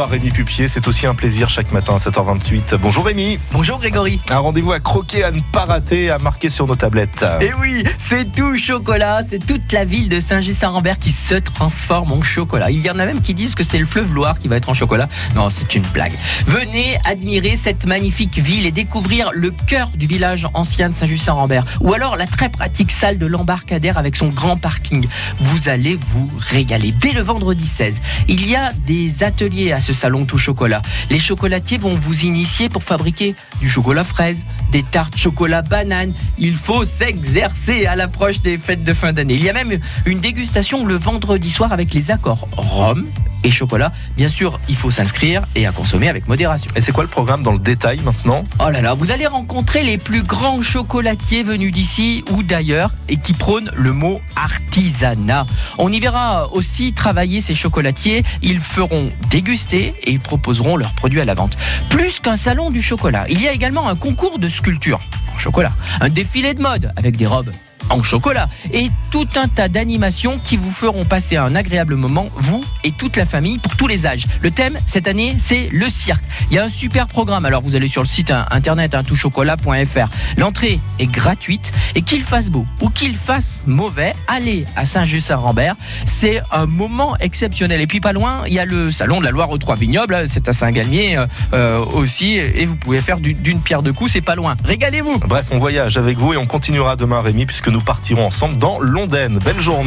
revoir Rémi Pupier. C'est aussi un plaisir chaque matin à 7h28. Bonjour Rémi. Bonjour Grégory. Un rendez-vous à croquer, à ne pas rater, à marquer sur nos tablettes. Et oui, c'est tout chocolat. C'est toute la ville de Saint-Just-Saint-Rambert qui se transforme en chocolat. Il y en a même qui disent que c'est le fleuve Loire qui va être en chocolat. Non, c'est une blague. Venez admirer cette magnifique ville et découvrir le cœur du village ancien de Saint-Just-Saint-Rambert. Ou alors la très pratique salle de l'embarcadère avec son grand parking. Vous allez vous régaler. Dès le vendredi 16, il y a des ateliers à ce salon tout chocolat. Les chocolatiers vont vous initier pour fabriquer du chocolat fraise, des tartes chocolat banane. Il faut s'exercer à l'approche des fêtes de fin d'année. Il y a même une dégustation le vendredi soir avec les accords rhum et chocolat. Bien sûr, il faut s'inscrire et à consommer avec modération. Et c'est quoi le programme dans le détail maintenant? Oh là là, vous allez rencontrer les plus grands chocolatiers venus d'ici ou d'ailleurs et qui prônent le mot artisanat. On y verra aussi travailler ces chocolatiers. Ils feront déguster et ils proposeront leurs produits à la vente. Plus qu'un salon du chocolat, il y a également un concours de sculpture en chocolat, un défilé de mode avec des robes en chocolat et tout un tas d'animations qui vous feront passer un agréable moment, vous et toute la famille, pour tous les âges. Le thème cette année, c'est le cirque. Il y a un super programme, alors vous allez sur le site internet hein, toutchocolat.fr. L'entrée est gratuite et qu'il fasse beau ou qu'il fasse mauvais, allez à Saint-Just-Saint-Rambert. C'est un moment exceptionnel. Et puis pas loin, il y a le salon de la Loire aux Trois Vignobles, hein, c'est à Saint-Galmier euh, euh, aussi, et vous pouvez faire d'une pierre deux coups, c'est pas loin. Régalez-vous Bref, on voyage avec vous et on continuera demain Rémi puisque nous partirons ensemble dans Londaine. Belle journée.